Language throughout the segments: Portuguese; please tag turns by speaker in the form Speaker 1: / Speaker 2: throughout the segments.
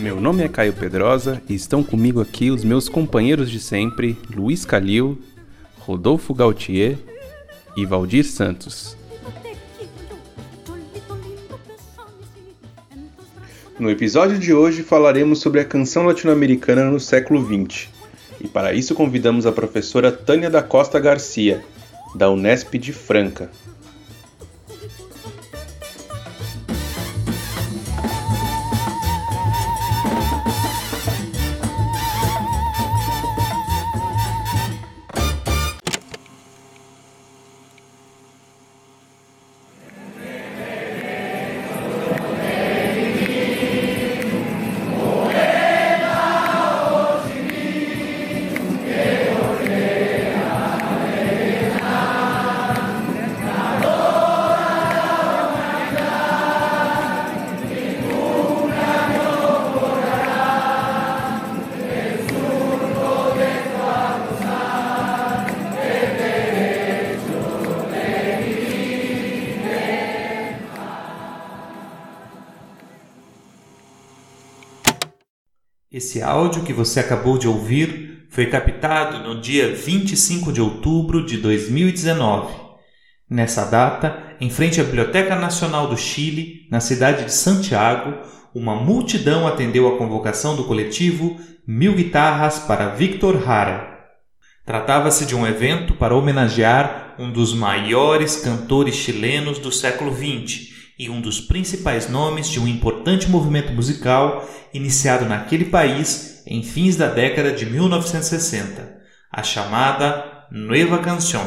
Speaker 1: Meu nome é Caio Pedrosa e estão comigo aqui os meus companheiros de sempre, Luiz Calil, Rodolfo Gautier e Valdir Santos. No episódio de hoje falaremos sobre a canção latino-americana no século XX. E para isso convidamos a professora Tânia da Costa Garcia, da Unesp de Franca.
Speaker 2: Esse áudio que você acabou de ouvir foi captado no dia 25 de outubro de 2019. Nessa data, em frente à Biblioteca Nacional do Chile, na cidade de Santiago, uma multidão atendeu a convocação do coletivo Mil Guitarras para Victor Hara. Tratava-se de um evento para homenagear um dos maiores cantores chilenos do século XX e um dos principais nomes de um importante movimento musical iniciado naquele país em fins da década de 1960, a chamada Nueva Canción.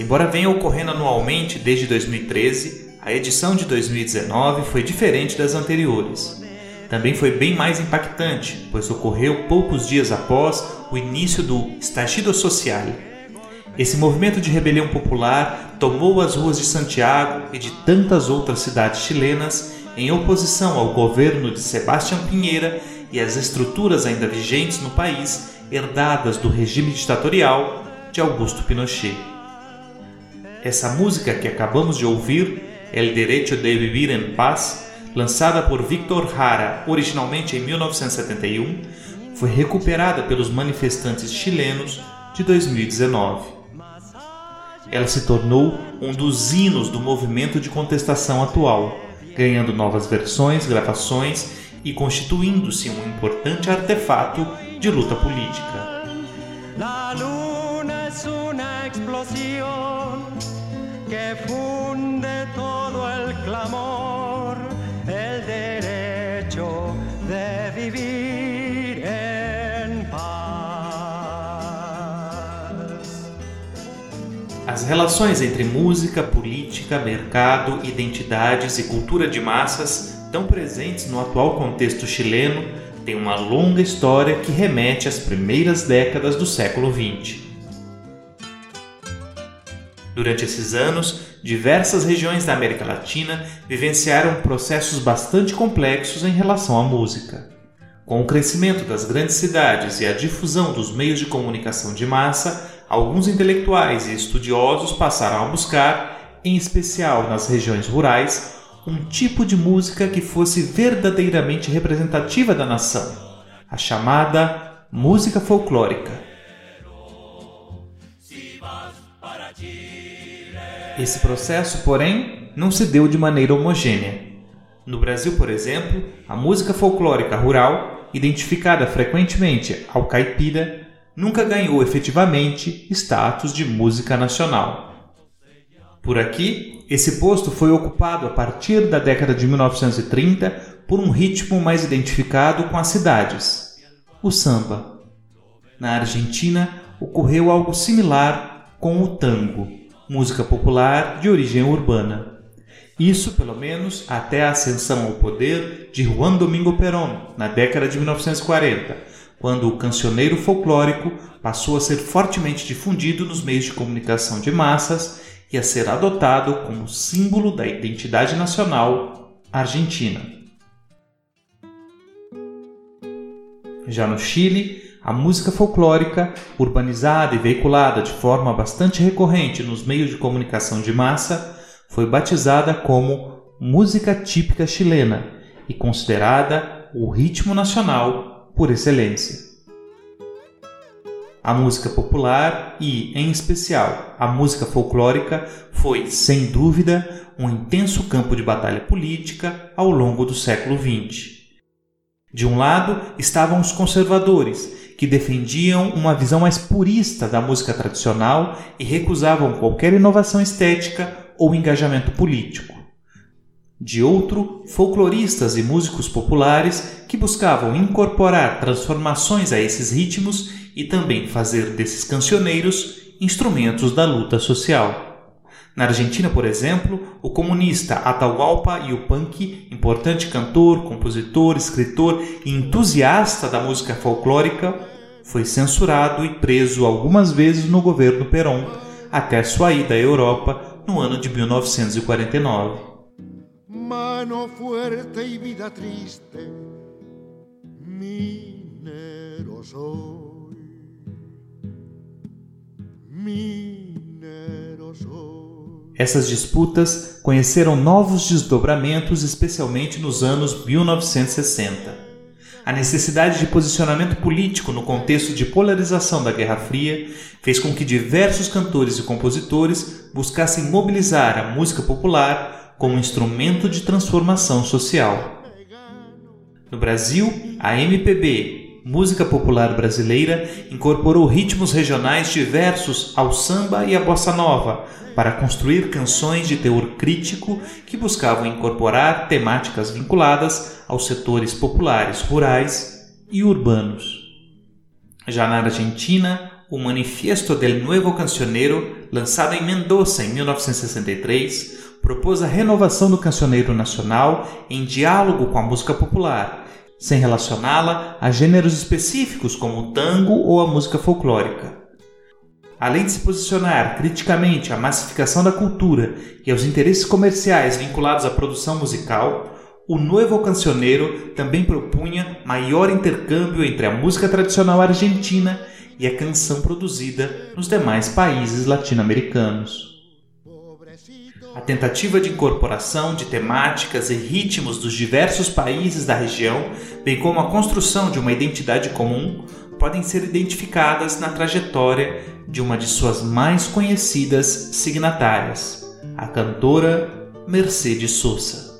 Speaker 2: Embora venha ocorrendo anualmente desde 2013, a edição de 2019 foi diferente das anteriores. Também foi bem mais impactante, pois ocorreu poucos dias após o início do Estallido Social, esse movimento de rebelião popular tomou as ruas de Santiago e de tantas outras cidades chilenas em oposição ao governo de Sebastião Pinheira e às estruturas ainda vigentes no país, herdadas do regime ditatorial de Augusto Pinochet. Essa música que acabamos de ouvir, El Derecho de Vivir en Paz, lançada por Victor Jara originalmente em 1971, foi recuperada pelos manifestantes chilenos de 2019 ela se tornou um dos hinos do movimento de contestação atual, ganhando novas versões, gravações e constituindo-se um importante artefato de luta política. Que funde todo el clamor, As relações entre música, política, mercado, identidades e cultura de massas, tão presentes no atual contexto chileno, têm uma longa história que remete às primeiras décadas do século XX. Durante esses anos, diversas regiões da América Latina vivenciaram processos bastante complexos em relação à música. Com o crescimento das grandes cidades e a difusão dos meios de comunicação de massa, alguns intelectuais e estudiosos passaram a buscar, em especial nas regiões rurais, um tipo de música que fosse verdadeiramente representativa da nação, a chamada música folclórica. Esse processo, porém, não se deu de maneira homogênea. No Brasil, por exemplo, a música folclórica rural, identificada frequentemente ao caipira, nunca ganhou efetivamente status de música nacional. Por aqui, esse posto foi ocupado a partir da década de 1930 por um ritmo mais identificado com as cidades, o samba. Na Argentina, ocorreu algo similar com o tango, música popular de origem urbana. Isso, pelo menos, até a ascensão ao poder de Juan Domingo Perón, na década de 1940, quando o cancioneiro folclórico passou a ser fortemente difundido nos meios de comunicação de massas e a ser adotado como símbolo da identidade nacional argentina. Já no Chile, a música folclórica, urbanizada e veiculada de forma bastante recorrente nos meios de comunicação de massa, foi batizada como música típica chilena e considerada o ritmo nacional por excelência. A música popular e, em especial, a música folclórica foi, sem dúvida, um intenso campo de batalha política ao longo do século XX. De um lado estavam os conservadores, que defendiam uma visão mais purista da música tradicional e recusavam qualquer inovação estética ou engajamento político. De outro, folcloristas e músicos populares que buscavam incorporar transformações a esses ritmos e também fazer desses cancioneiros instrumentos da luta social. Na Argentina, por exemplo, o comunista Atahualpa Yupanqui, importante cantor, compositor, escritor e entusiasta da música folclórica, foi censurado e preso algumas vezes no governo Perón até sua ida à Europa no ano de 1949. Mano fuerte y vida triste, minero soy, minero soy. Essas disputas conheceram novos desdobramentos, especialmente nos anos 1960. A necessidade de posicionamento político no contexto de polarização da Guerra Fria fez com que diversos cantores e compositores buscassem mobilizar a música popular como instrumento de transformação social. No Brasil, a MPB, música popular brasileira incorporou ritmos regionais diversos ao samba e à bossa nova para construir canções de teor crítico que buscavam incorporar temáticas vinculadas aos setores populares, rurais e urbanos. Já na Argentina, o Manifiesto del Nuevo Cancionero, lançado em Mendoza em 1963, propôs a renovação do cancioneiro nacional em diálogo com a música popular sem relacioná-la a gêneros específicos como o tango ou a música folclórica. Além de se posicionar criticamente à massificação da cultura e aos interesses comerciais vinculados à produção musical, o Novo Cancioneiro também propunha maior intercâmbio entre a música tradicional argentina e a canção produzida nos demais países latino-americanos. A tentativa de incorporação de temáticas e ritmos dos diversos países da região, bem como a construção de uma identidade comum, podem ser identificadas na trajetória de uma de suas mais conhecidas signatárias, a cantora Mercedes Sosa.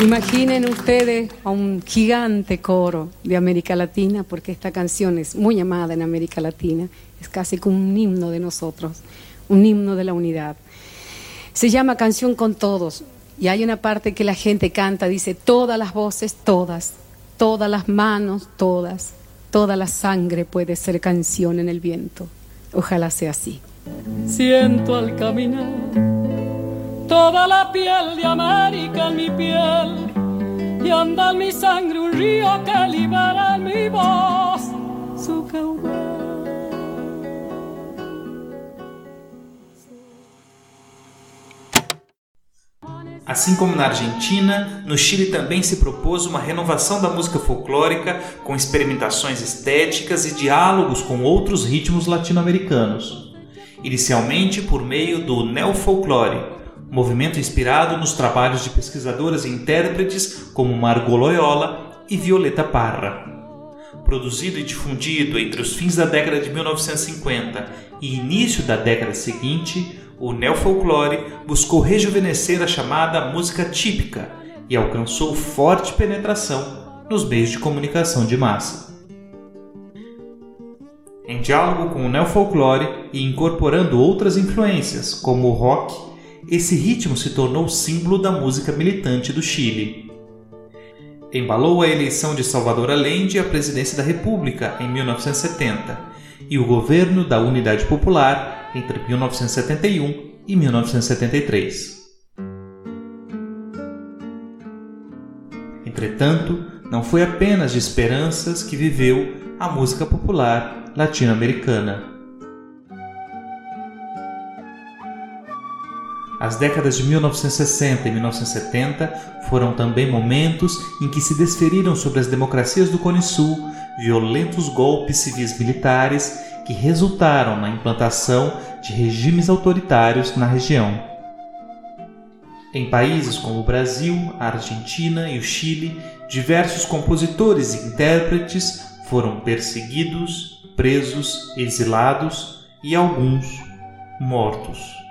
Speaker 3: Imaginen ustedes a un gigante coro de América Latina, porque esta canción es muy amada en América Latina, es casi como un himno de nosotros, un himno de la unidad. Se llama Canción con Todos y hay una parte que la gente canta, dice, todas las voces, todas, todas las manos, todas, toda la sangre puede ser canción en el viento. Ojalá sea así. Siento al caminar toda la piel de América en mi piel y anda en mi sangre un río que libera en mi voz su caudal.
Speaker 2: Assim como na Argentina, no Chile também se propôs uma renovação da música folclórica com experimentações estéticas e diálogos com outros ritmos latino-americanos. Inicialmente por meio do neofolclore, movimento inspirado nos trabalhos de pesquisadoras e intérpretes como Margot Loyola e Violeta Parra. Produzido e difundido entre os fins da década de 1950 e início da década seguinte, o neofolclore buscou rejuvenescer a chamada música típica e alcançou forte penetração nos meios de comunicação de massa. Em diálogo com o neofolclore e incorporando outras influências, como o rock esse ritmo se tornou símbolo da música militante do Chile. Embalou a eleição de Salvador Allende à presidência da República em 1970 e o governo da Unidade Popular entre 1971 e 1973. Entretanto, não foi apenas de esperanças que viveu a música popular latino-americana. As décadas de 1960 e 1970 foram também momentos em que se desferiram sobre as democracias do Cone Sul violentos golpes civis militares que resultaram na implantação de regimes autoritários na região. Em países como o Brasil, a Argentina e o Chile, diversos compositores e intérpretes foram perseguidos, presos, exilados e alguns mortos.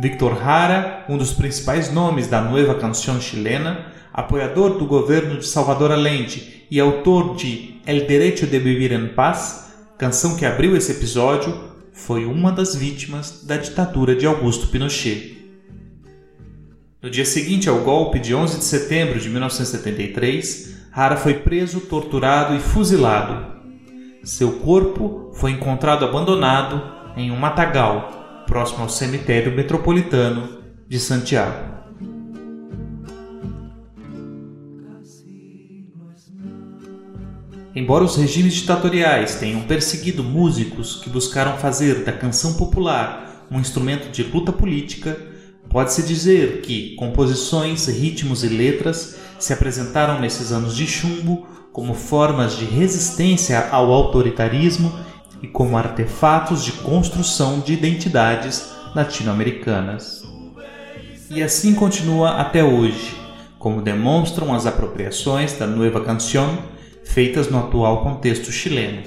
Speaker 2: Victor Jara, um dos principais nomes da Nueva Canción chilena, apoiador do governo de Salvador Allende e autor de El Derecho de Vivir en Paz, canção que abriu esse episódio, foi uma das vítimas da ditadura de Augusto Pinochet. No dia seguinte ao golpe de 11 de setembro de 1973, Hara foi preso, torturado e fuzilado. Seu corpo foi encontrado abandonado em um matagal próximo ao cemitério metropolitano de Santiago. Embora os regimes ditatoriais tenham perseguido músicos que buscaram fazer da canção popular um instrumento de luta política, pode-se dizer que composições, ritmos e letras se apresentaram nesses anos de chumbo como formas de resistência ao autoritarismo e como artefatos de construção de identidades latino-americanas. E assim continua até hoje, como demonstram as apropriações da Nueva Canción feitas no atual contexto chileno.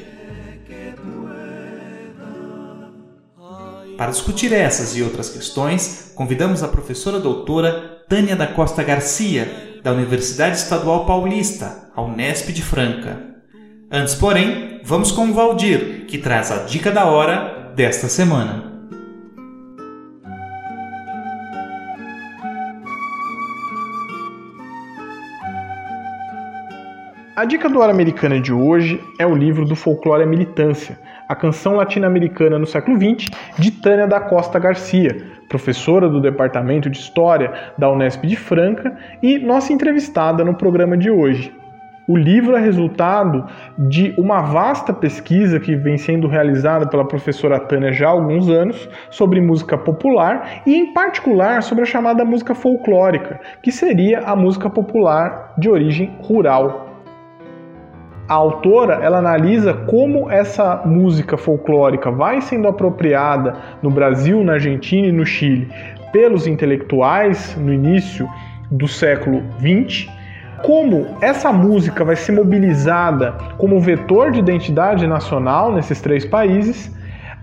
Speaker 2: Para discutir essas e outras questões, convidamos a professora doutora Tânia da Costa Garcia, da Universidade Estadual Paulista, a Unesp de Franca. Antes, porém, vamos com o Valdir, que traz a dica da hora desta semana.
Speaker 4: A dica do Hora Americana de hoje é o livro do Folclore à Militância, a canção latino-americana no século XX, de Tânia da Costa Garcia, professora do Departamento de História da Unesp de Franca e nossa entrevistada no programa de hoje. O livro é resultado de uma vasta pesquisa que vem sendo realizada pela professora Tânia já há alguns anos sobre música popular e, em particular, sobre a chamada música folclórica, que seria a música popular de origem rural. A autora ela analisa como essa música folclórica vai sendo apropriada no Brasil, na Argentina e no Chile pelos intelectuais no início do século XX, como essa música vai ser mobilizada como vetor de identidade nacional nesses três países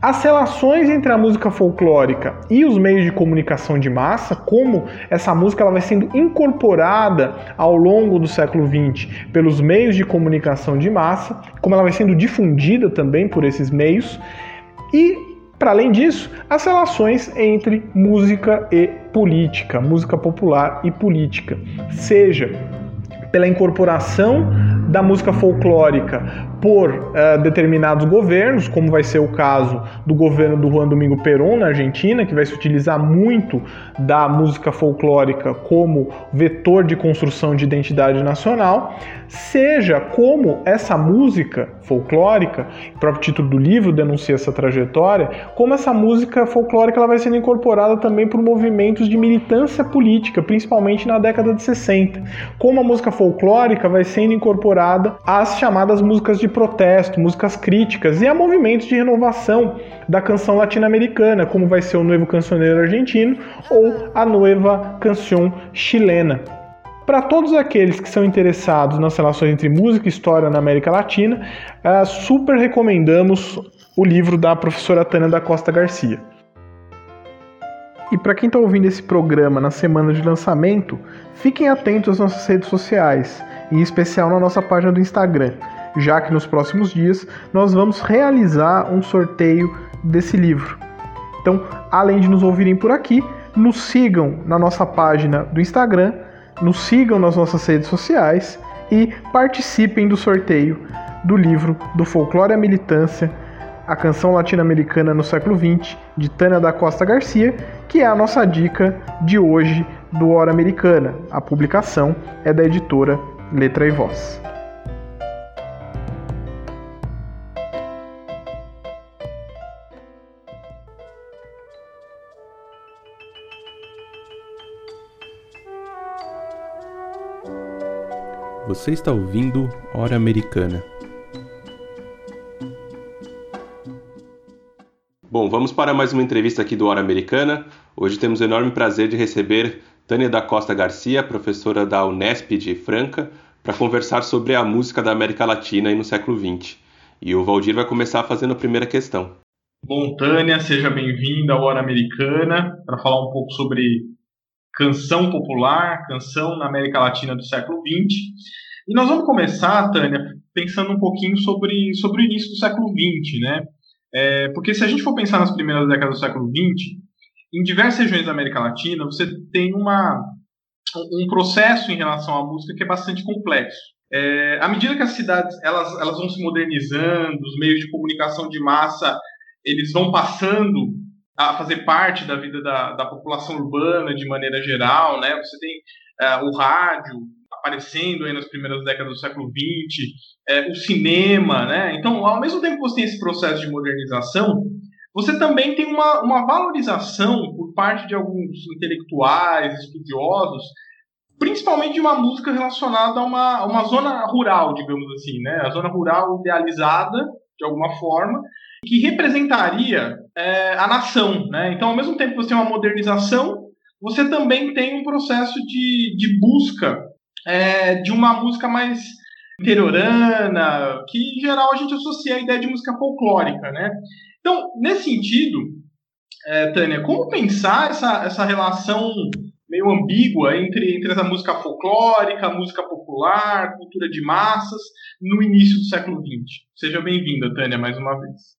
Speaker 4: as relações entre a música folclórica e os meios de comunicação de massa, como essa música ela vai sendo incorporada ao longo do século XX pelos meios de comunicação de massa, como ela vai sendo difundida também por esses meios, e, para além disso, as relações entre música e política, música popular e política, seja pela incorporação da música folclórica por uh, determinados governos, como vai ser o caso do governo do Juan Domingo Perón na Argentina, que vai se utilizar muito da música folclórica como vetor de construção de identidade nacional, seja como essa música folclórica, o próprio título do livro denuncia essa trajetória, como essa música folclórica ela vai sendo incorporada também por movimentos de militância política, principalmente na década de 60. Como a música folclórica vai sendo incorporada às chamadas músicas de de protesto, músicas críticas e a movimentos de renovação da canção latino-americana, como vai ser o Novo Cancioneiro Argentino ou a Nueva Canção Chilena. Para todos aqueles que são interessados nas relações entre música e história na América Latina, uh, super recomendamos o livro da professora Tânia da Costa Garcia. E para quem está ouvindo esse programa na semana de lançamento, fiquem atentos às nossas redes sociais, em especial na nossa página do Instagram já que nos próximos dias nós vamos realizar um sorteio desse livro. Então, além de nos ouvirem por aqui, nos sigam na nossa página do Instagram
Speaker 5: nos sigam nas nossas redes sociais e participem do sorteio do livro do Folclore à Militância, a canção latino-americana no século XX, de Tânia da Costa Garcia, que é a nossa dica de hoje do Hora Americana. A publicação é da editora Letra e Voz.
Speaker 6: Você está ouvindo Hora Americana. Bom, vamos para mais uma entrevista aqui do Hora Americana. Hoje temos o enorme prazer de receber Tânia da Costa Garcia, professora da Unesp de Franca, para conversar sobre a música da América Latina no século XX. E o Valdir vai começar fazendo a primeira questão.
Speaker 5: Bom, Tânia, seja bem-vinda à Hora Americana para falar um pouco sobre canção popular, canção na América Latina do século XX. E nós vamos começar, Tânia, pensando um pouquinho sobre, sobre o início do século XX, né? É, porque se a gente for pensar nas primeiras décadas do século XX, em diversas regiões da América Latina, você tem uma, um processo em relação à música que é bastante complexo. É, à medida que as cidades elas, elas vão se modernizando, os meios de comunicação de massa eles vão passando a fazer parte da vida da, da população urbana de maneira geral, né? Você tem é, o rádio aparecendo aí nas primeiras décadas do século XX, é, o cinema, né? Então, ao mesmo tempo que você tem esse processo de modernização, você também tem uma, uma valorização por parte de alguns intelectuais, estudiosos, principalmente de uma música relacionada a uma, uma zona rural, digamos assim, né? A zona rural idealizada, de alguma forma, que representaria é, a nação. Né? Então, ao mesmo tempo que você tem uma modernização, você também tem um processo de, de busca é, de uma música mais interiorana, que em geral a gente associa a ideia de música folclórica. Né? Então, nesse sentido, é, Tânia, como pensar essa, essa relação meio ambígua entre, entre essa música folclórica, música popular, cultura de massas, no início do século XX? Seja bem-vinda, Tânia, mais uma vez.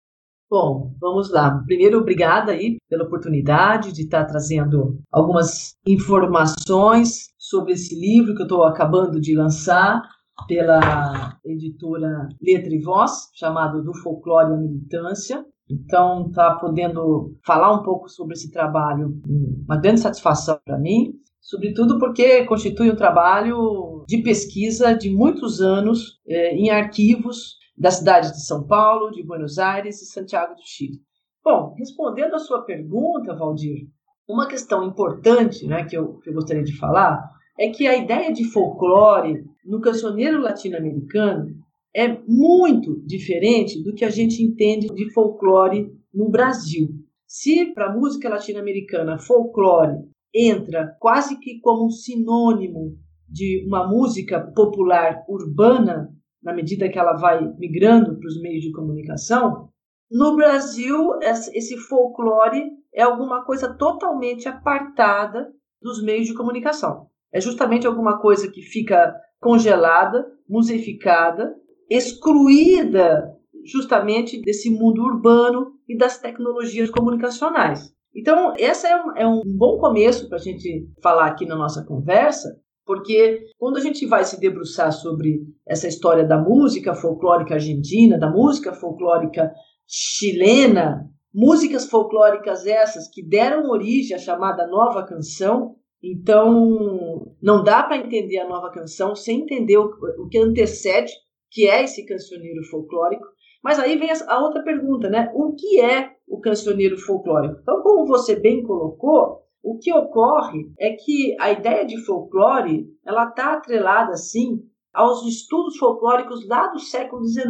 Speaker 7: Bom, vamos lá. Primeiro, obrigada aí pela oportunidade de estar trazendo algumas informações sobre esse livro que eu estou acabando de lançar pela editora Letra e Voz, chamado Do Folclore à Militância. Então, tá podendo falar um pouco sobre esse trabalho, uma grande satisfação para mim, sobretudo porque constitui um trabalho de pesquisa de muitos anos eh, em arquivos das cidades de São Paulo, de Buenos Aires e Santiago do Chile. Bom, respondendo à sua pergunta, Valdir, uma questão importante né, que, eu, que eu gostaria de falar é que a ideia de folclore no cancioneiro latino-americano é muito diferente do que a gente entende de folclore no Brasil. Se para a música latino-americana folclore entra quase que como um sinônimo de uma música popular urbana, na medida que ela vai migrando para os meios de comunicação, no Brasil, esse folclore é alguma coisa totalmente apartada dos meios de comunicação. É justamente alguma coisa que fica congelada, museificada, excluída justamente desse mundo urbano e das tecnologias comunicacionais. Então, esse é um, é um bom começo para a gente falar aqui na nossa conversa, porque quando a gente vai se debruçar sobre essa história da música folclórica argentina, da música folclórica chilena, músicas folclóricas essas que deram origem à chamada nova canção, então não dá para entender a nova canção sem entender o, que antecede, que é esse cancioneiro folclórico. Mas aí vem a outra pergunta, né? O que é o cancioneiro folclórico? Então, como você bem colocou, o que ocorre é que a ideia de folclore ela está atrelada, sim, aos estudos folclóricos lá do século XIX.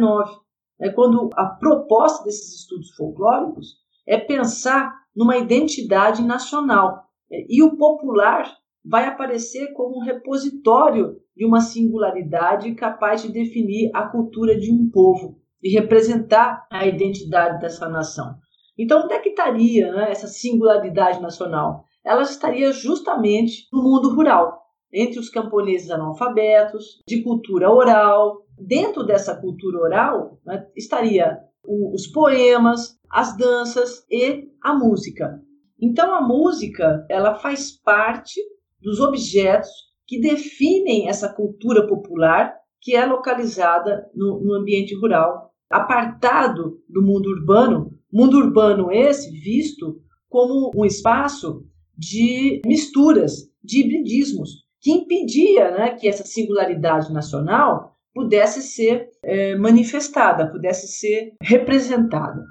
Speaker 7: É quando a proposta desses estudos folclóricos é pensar numa identidade nacional. E o popular vai aparecer como um repositório de uma singularidade capaz de definir a cultura de um povo e representar a identidade dessa nação. Então, onde é que estaria né, essa singularidade nacional? Ela estaria justamente no mundo rural, entre os camponeses analfabetos, de cultura oral. Dentro dessa cultura oral né, estaria o, os poemas, as danças e a música. Então a música ela faz parte dos objetos que definem essa cultura popular que é localizada no, no ambiente rural, apartado do mundo urbano, mundo urbano esse visto como um espaço de misturas, de hibridismos, que impedia né, que essa singularidade nacional pudesse ser é, manifestada, pudesse ser representada.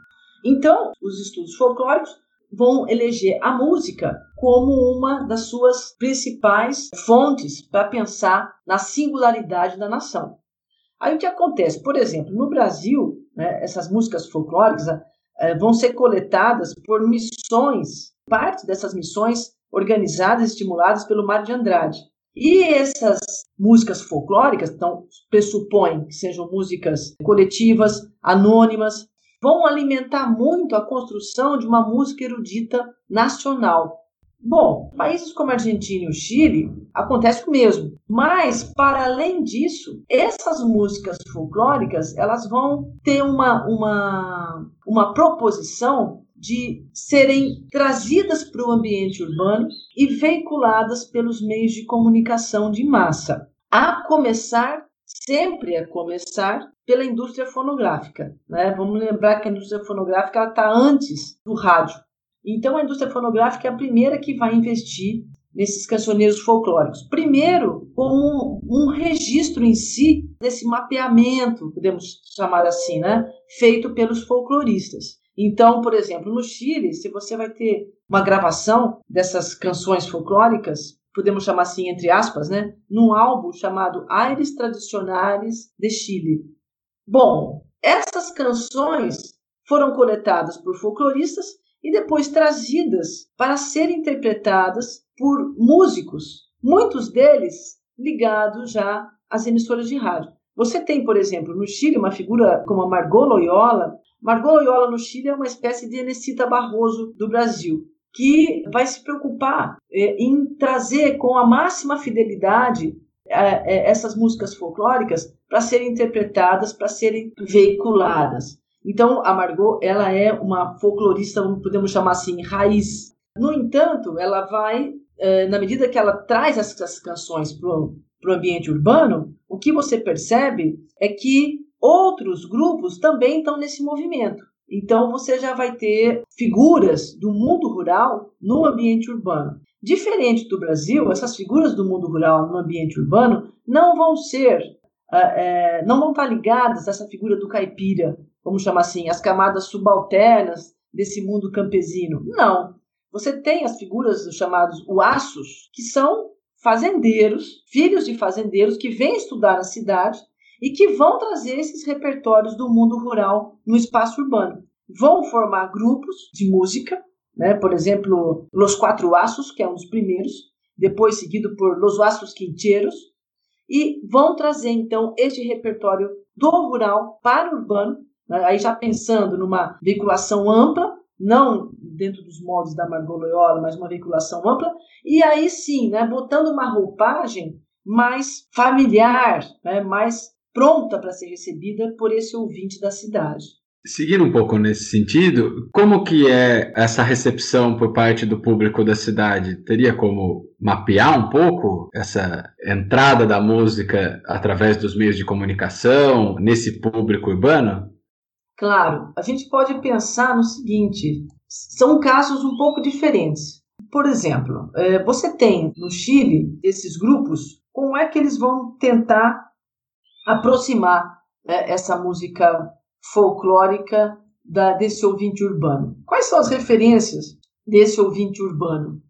Speaker 7: Então, os estudos folclóricos vão eleger a música como uma das suas principais fontes para pensar na singularidade da nação. Aí o que acontece? Por exemplo, no Brasil, né, essas músicas folclóricas é, vão ser coletadas por missões, parte dessas missões organizadas e estimuladas pelo Mário de Andrade. E essas músicas folclóricas, então, pressupõem que sejam músicas coletivas, anônimas, vão alimentar muito a construção de uma música erudita nacional. Bom, países como a Argentina e o Chile acontece o mesmo, mas para além disso, essas músicas folclóricas elas vão ter uma, uma, uma proposição de serem trazidas para o ambiente urbano e veiculadas pelos meios de comunicação de massa, a começar sempre a começar pela indústria fonográfica. Né? Vamos lembrar que a indústria fonográfica está antes do rádio. Então, a indústria fonográfica é a primeira que vai investir nesses cancioneiros folclóricos. Primeiro, como um, um, registro em si desse mapeamento, podemos chamar assim, né? feito pelos folcloristas. Então, por exemplo, no Chile, se você vai ter uma gravação dessas canções folclóricas, podemos chamar assim, entre aspas, né? num álbum chamado Aires Tradicionais de Chile. Bom, essas canções foram coletadas por folcloristas e depois trazidas para serem interpretadas por músicos, muitos deles ligados já às emissoras de rádio. Você tem, por exemplo, no Chile, uma figura como a Margot Loyola. Margot Loyola no Chile é uma espécie de Enesita Barroso do Brasil, que vai se preocupar é, em trazer com a máxima fidelidade é, é, essas músicas folclóricas para serem interpretadas, para serem veiculadas. Então, a Margot, ela é uma folclorista, podemos chamar assim, raiz. No entanto, ela vai, na medida que ela traz essas canções para o ambiente urbano, o que você percebe é que outros grupos também estão nesse movimento. Então, você já vai ter figuras do mundo rural no ambiente urbano. Diferente do Brasil, essas figuras do mundo rural no ambiente urbano não vão ser, é, não vão estar ligadas a essa figura do caipira, vamos chamar assim, as camadas subalternas desse mundo campesino. Não. Você tem as figuras dos chamados uaços, que são fazendeiros, filhos de fazendeiros que vêm estudar na cidade e que vão trazer esses repertórios do mundo rural no espaço urbano. Vão formar grupos de música, né? por exemplo, Los Quatro Aços, que é um dos primeiros, depois seguido por Los Aços Quinteiros, e vão trazer então este repertório do rural para o urbano, né? aí já pensando numa veiculação ampla, não dentro dos moldes da Margot Loyola, mas uma veiculação ampla, e aí sim, né, botando uma roupagem mais familiar, né, mais pronta para ser recebida por esse ouvinte da cidade.
Speaker 8: Seguindo um pouco nesse sentido, como que é essa recepção por parte do público da cidade? Teria como mapear um pouco essa entrada da música através dos meios de comunicação nesse público urbano?
Speaker 7: Claro, a gente pode pensar no seguinte: são casos um pouco diferentes. Por exemplo, é, você tem no Chile esses grupos, como é que eles vão tentar aproximar né, essa música folclórica da, desse ouvinte urbano. Quais são as referências desse ouvinte urbano?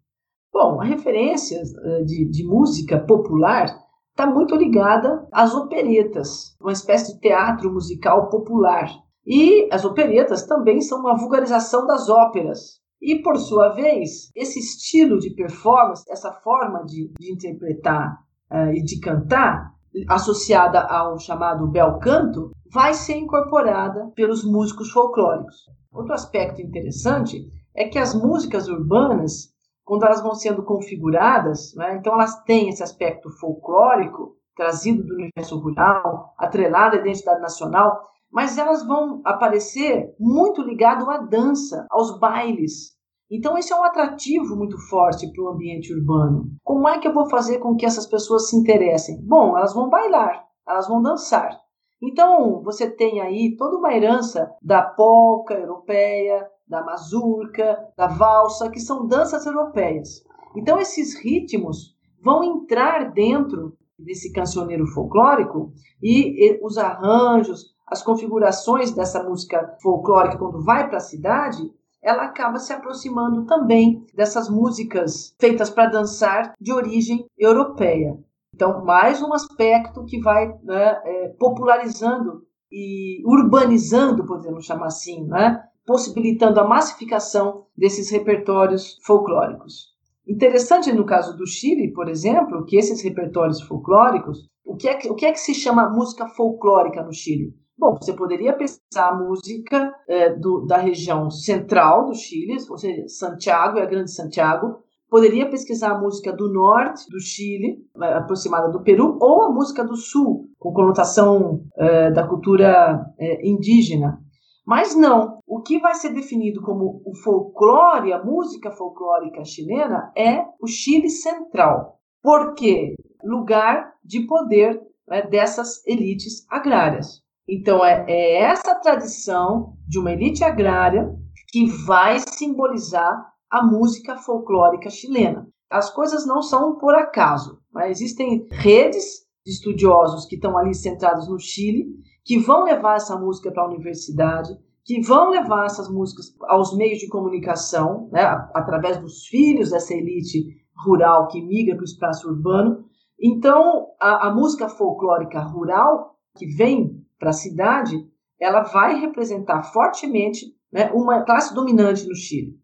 Speaker 7: Bom, a referência eh, de, de música popular está muito ligada às operetas, uma espécie de teatro musical popular. E as operetas também são uma vulgarização das óperas. E, por sua vez, esse estilo de performance, essa forma de, de interpretar uh, e de cantar, associada ao chamado bel canto, vai ser incorporada pelos músicos folclóricos. Outro aspecto interessante é que as músicas urbanas, quando elas vão sendo configuradas, né, então elas têm esse aspecto folclórico trazido do universo rural, atrelado à identidade nacional, mas elas vão aparecer muito ligado à dança, aos bailes. Então, esse é um atrativo muito forte para o ambiente urbano. Como é que eu vou fazer com que essas pessoas se interessem? Bom, elas vão bailar, elas vão dançar. Então, você tem aí toda uma herança da polca europeia, da mazurca, da valsa, que são danças europeias. Então, esses ritmos vão entrar dentro desse cancioneiro folclórico e os arranjos, as configurações dessa música folclórica quando vai para a cidade, ela acaba se aproximando também dessas músicas feitas para dançar de origem europeia. Então, mais um aspecto que vai né, é, popularizando e urbanizando, podemos chamar assim, né, possibilitando a massificação desses repertórios folclóricos. Interessante no caso do Chile, por exemplo, que esses repertórios folclóricos, o que é que, o que, é que se chama música folclórica no Chile? Bom, você poderia pesquisar a música é, do, da região central do Chile, ou seja, Santiago é a Grande Santiago, poderia pesquisar a música do norte do Chile, é, aproximada do Peru, ou a música do sul, com conotação é, da cultura é, indígena. Mas não, o que vai ser definido como o folclore, a música folclórica chilena, é o Chile central. Por quê? Lugar de poder né, dessas elites agrárias. Então, é, é essa tradição de uma elite agrária que vai simbolizar a música folclórica chilena. As coisas não são por acaso. Né? Existem redes de estudiosos que estão ali centrados no Chile, que vão levar essa música para a universidade, que vão levar essas músicas aos meios de comunicação, né? através dos filhos dessa elite rural que migra para o espaço urbano. Então, a, a música folclórica rural, que vem para a cidade, ela vai representar fortemente né, uma classe dominante no Chile.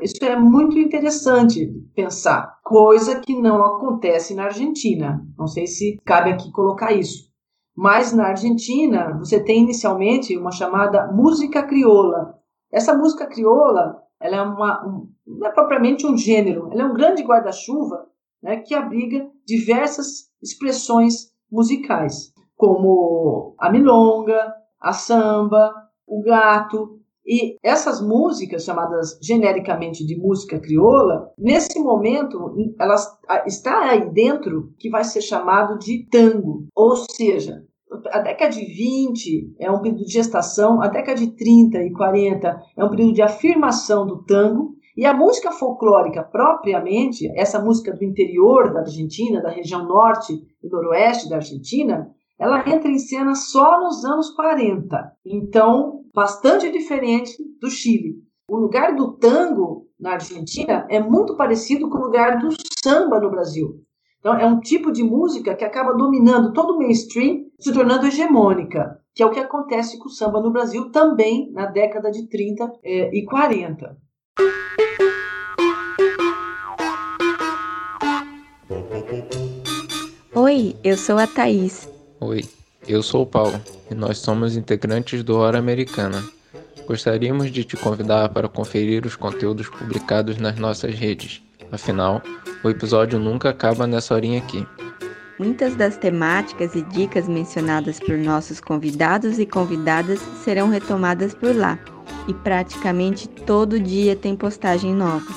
Speaker 7: Isso é muito interessante pensar, coisa que não acontece na Argentina. Não sei se cabe aqui colocar isso. Mas na Argentina, você tem inicialmente uma chamada música crioula. Essa música crioula, ela é uma, um, não é propriamente um gênero, ela é um grande guarda-chuva né, que abriga diversas expressões musicais, como a milonga, a samba, o gato, e essas músicas, chamadas genericamente de música crioula, nesse momento, elas está aí dentro que vai ser chamado de tango. Ou seja, a década de 20 é um período de gestação, a década de 30 e 40 é um período de afirmação do tango, e a música folclórica propriamente, essa música do interior da Argentina, da região norte e noroeste da Argentina, ela entra em cena só nos anos 40. Então, bastante diferente do Chile. O lugar do tango na Argentina é muito parecido com o lugar do samba no Brasil. Então, é um tipo de música que acaba dominando todo o mainstream, se tornando hegemônica, que é o que acontece com o samba no Brasil também na década de 30 eh, e 40.
Speaker 9: Oi, eu sou a Thaís.
Speaker 10: Oi, eu sou o Paulo e nós somos integrantes do Hora Americana. Gostaríamos de te convidar para conferir os conteúdos publicados nas nossas redes. Afinal, o episódio nunca acaba nessa horinha aqui.
Speaker 9: Muitas das temáticas e dicas mencionadas por nossos convidados e convidadas serão retomadas por lá, e praticamente todo dia tem postagem nova.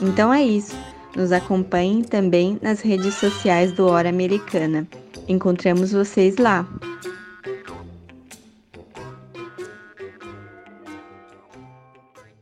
Speaker 9: Então é isso. Nos acompanhem também nas redes sociais do Hora Americana. Encontramos vocês lá.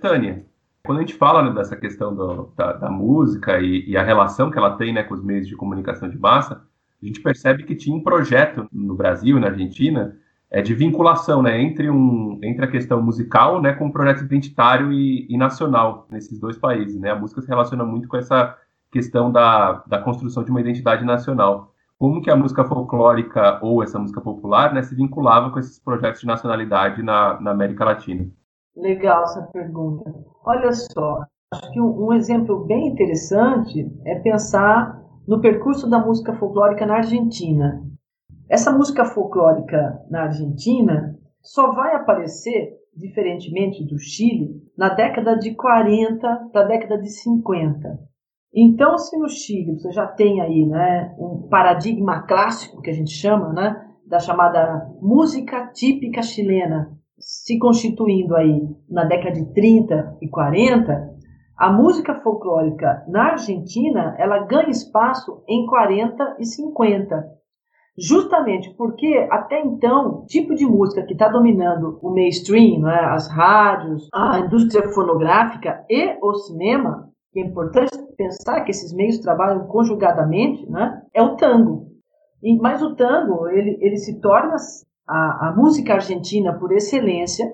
Speaker 1: Tânia, quando a gente fala né, dessa questão do, da, da, música e, e, a relação que ela tem né, com os meios de comunicação de massa, a gente percebe que tinha um projeto no Brasil e na Argentina é, de vinculação né, entre, um, entre a questão musical né, com o projeto identitário e, e, nacional nesses dois países. Né? A música se relaciona muito com essa questão da, da construção de uma identidade nacional como que a música folclórica ou essa música popular né, se vinculava com esses projetos de nacionalidade na, na América Latina.
Speaker 7: Legal essa pergunta. Olha só, acho que um, um exemplo bem interessante é pensar no percurso da música folclórica na Argentina. Essa música folclórica na Argentina só vai aparecer, diferentemente do Chile, na década de 40 para a década de 50. Então, se no Chile você já tem aí né, um paradigma clássico que a gente chama, né, da chamada música típica chilena, se constituindo aí na década de 30 e 40, a música folclórica na Argentina ela ganha espaço em 40 e 50. Justamente porque até então o tipo de música que está dominando o mainstream, né, as rádios, a indústria fonográfica e o cinema, que é importante pensar que esses meios trabalham conjugadamente, né, é o tango. E, mas o tango ele, ele se torna a, a música argentina por excelência,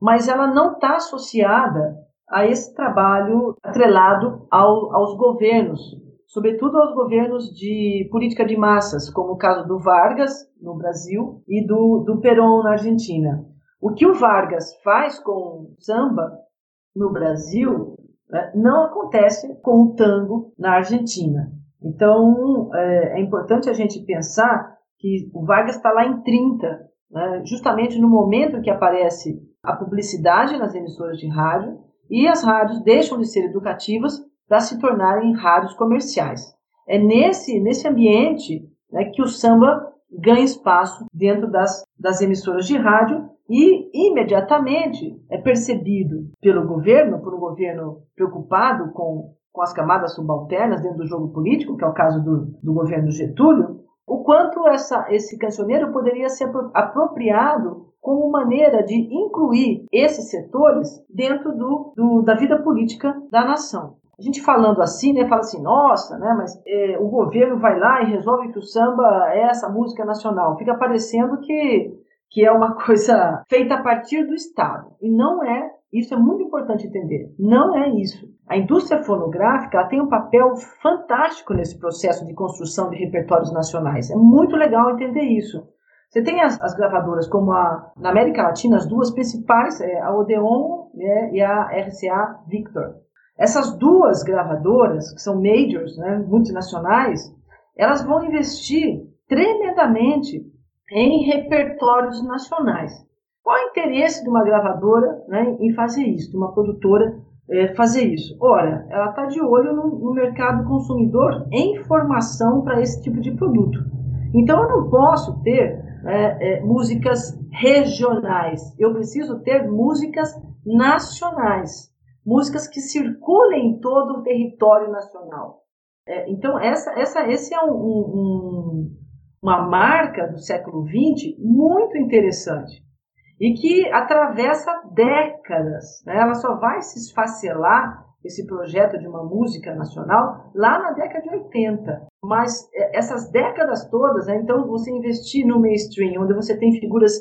Speaker 7: mas ela não está associada a esse trabalho atrelado ao, aos governos, sobretudo aos governos de política de massas, como o caso do Vargas no Brasil e do, do Perón na Argentina. O que o Vargas faz com o samba no Brasil né, não acontece com o tango na Argentina. Então é, é importante a gente pensar que o Vargas está lá em 30, né, justamente no momento que aparece a publicidade nas emissoras de rádio e as rádios deixam de ser educativas para se tornarem rádios comerciais. É nesse, nesse ambiente né, que o samba ganha espaço dentro das, das emissoras de rádio e imediatamente é percebido pelo governo, por um governo preocupado com, com as camadas subalternas dentro do jogo político, que é o caso do, do governo Getúlio, o quanto essa, esse cancioneiro poderia ser apropriado como maneira de incluir esses setores dentro do, do, da vida política da nação. A gente falando assim, né, fala assim, nossa, né, mas é, o governo vai lá e resolve que o samba é essa música nacional. Fica parecendo que, que é uma coisa feita a partir do Estado. E não é, isso é muito importante entender, não é isso. A indústria fonográfica tem um papel fantástico nesse processo de construção de repertórios nacionais. É muito legal entender isso. Você tem as, as gravadoras como a na América Latina as duas principais, é a Odeon né, e a RCA Victor. Essas duas gravadoras, que são majors, né, multinacionais, elas vão investir tremendamente em repertórios nacionais. Qual o interesse de uma gravadora né, em fazer isso, de uma produtora é, fazer isso? Ora, ela está de olho no, no mercado consumidor em formação para esse tipo de produto. Então, eu não posso ter é, é, músicas regionais, eu preciso ter músicas nacionais, músicas que circulem em todo o território nacional. É, então, essa, essa, esse é um, um, uma marca do século XX muito interessante e que atravessa décadas. Né? Ela só vai se esfacelar esse projeto de uma música nacional lá na década de 80. Mas é, essas décadas todas, né, então você investir no mainstream, onde você tem figuras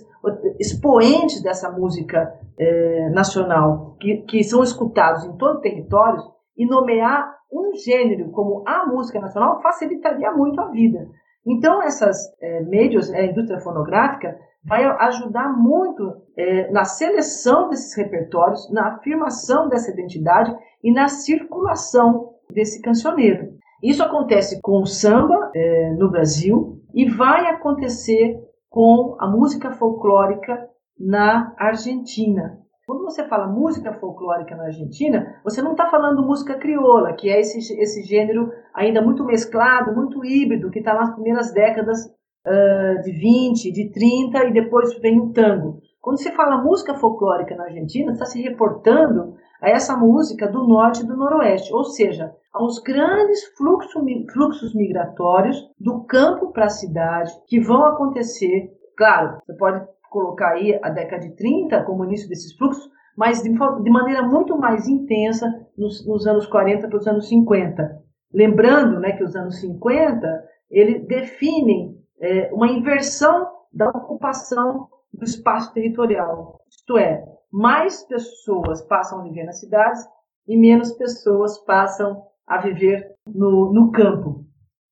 Speaker 7: expoentes dessa música é, nacional, que, que são escutados em todo o território, e nomear um gênero como a música nacional facilitaria muito a vida. Então, essas é, médias, a indústria fonográfica, vai ajudar muito é, na seleção desses repertórios, na afirmação dessa identidade e na circulação desse cancioneiro. Isso acontece com o samba é, no Brasil e vai acontecer com a música folclórica na Argentina. Quando você fala música folclórica na Argentina, você não está falando música crioula, que é esse, esse gênero ainda muito mesclado, muito híbrido, que está nas primeiras décadas uh, de 20, de 30 e depois vem o tango. Quando você fala música folclórica na Argentina, está se reportando a essa música do norte e do noroeste, ou seja, aos grandes fluxo, fluxos migratórios do campo para a cidade que vão acontecer. Claro, você pode colocar aí a década de 30 como início desses fluxos, mas de, de maneira muito mais intensa nos, nos anos 40 para os anos 50. Lembrando né, que os anos 50 ele definem é, uma inversão da ocupação do espaço territorial. Isto é, mais pessoas passam a viver nas cidades e menos pessoas passam a viver no, no campo.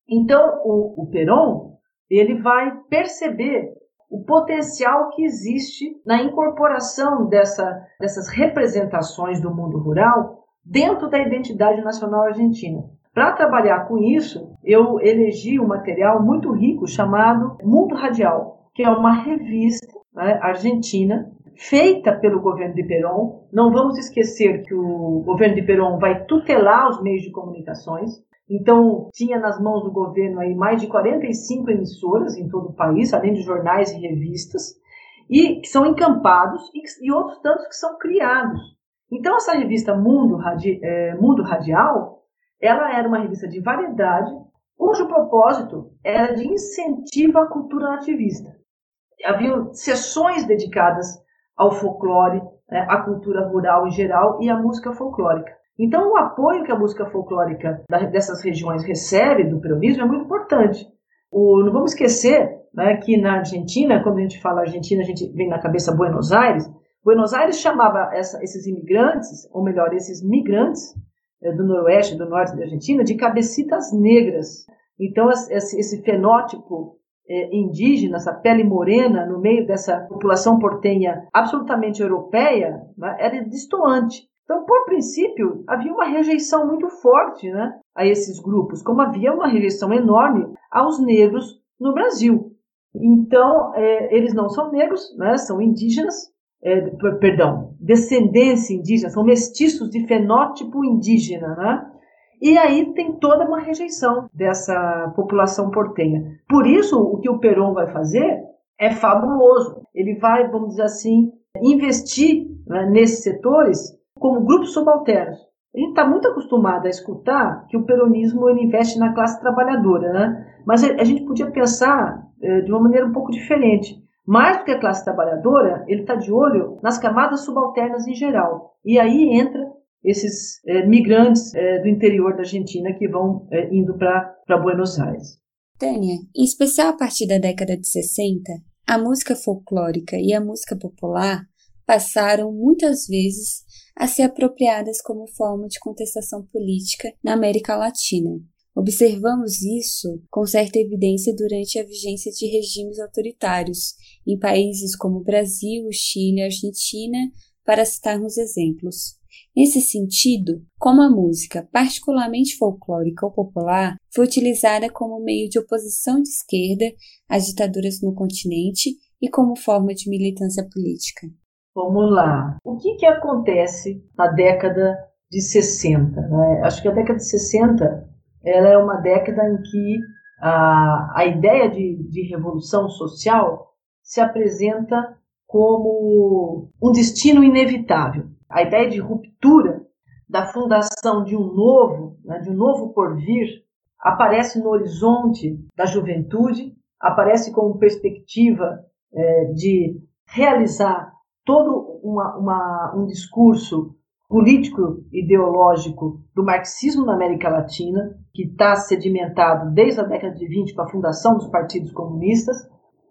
Speaker 7: Então, o, o Peron ele vai perceber o potencial que existe na incorporação dessa, dessas representações do mundo rural dentro da identidade nacional argentina. Para trabalhar com isso, eu elegi um material muito rico chamado Mundo Radial, que é uma revista né, argentina feita pelo governo de Perón. Não vamos esquecer que o governo de Perón vai tutelar os meios de comunicações. Então, tinha nas mãos do governo aí mais de 45 emissoras em todo o país, além de jornais e revistas, e que são encampados e, e outros tantos que são criados. Então, essa revista Mundo, Radi é, Mundo Radial, ela era uma revista de variedade, cujo propósito era de incentivo à cultura nativista. Havia sessões dedicadas ao folclore, né, à cultura rural em geral e à música folclórica. Então, o apoio que a música folclórica dessas regiões recebe do peronismo é muito importante. O, não vamos esquecer né, que na Argentina, quando a gente fala Argentina, a gente vem na cabeça Buenos Aires. Buenos Aires chamava essa, esses imigrantes, ou melhor, esses migrantes é, do noroeste, do norte da Argentina, de cabecitas negras. Então, esse, esse fenótipo é, indígena, essa pele morena, no meio dessa população portenha absolutamente europeia, né, era distoante. Então, por princípio, havia uma rejeição muito forte né, a esses grupos, como havia uma rejeição enorme aos negros no Brasil. Então, é, eles não são negros, né, são indígenas, é, perdão, descendência indígena, são mestiços de fenótipo indígena, né? E aí tem toda uma rejeição dessa população portenha. Por isso, o que o Peron vai fazer é fabuloso. Ele vai, vamos dizer assim, investir né, nesses setores como grupos subalternos. A gente está muito acostumado a escutar que o peronismo ele investe na classe trabalhadora, né? Mas a gente podia pensar é, de uma maneira um pouco diferente. Mais do que a classe trabalhadora, ele está de olho nas camadas subalternas em geral. E aí entra esses é, migrantes é, do interior da Argentina que vão indo para Buenos Aires.
Speaker 9: Tânia, em especial a partir da década de 60, a música folclórica e a música popular passaram muitas vezes a ser apropriadas como forma de contestação política na América Latina. Observamos isso com certa evidência durante a vigência de regimes autoritários em países como Brasil, Chile Argentina, para citarmos exemplos. Nesse sentido, como a música, particularmente folclórica ou popular, foi utilizada como meio de oposição de esquerda às ditaduras no continente e como forma de militância política.
Speaker 7: Vamos lá. O que, que acontece na década de 60? Né? Acho que a década de 60 ela é uma década em que a, a ideia de, de revolução social se apresenta como um destino inevitável. A ideia de ruptura, da fundação de um novo, né, de um novo porvir, aparece no horizonte da juventude, aparece como perspectiva é, de realizar todo uma, uma, um discurso político ideológico do marxismo na América Latina, que está sedimentado desde a década de 20 com a fundação dos partidos comunistas.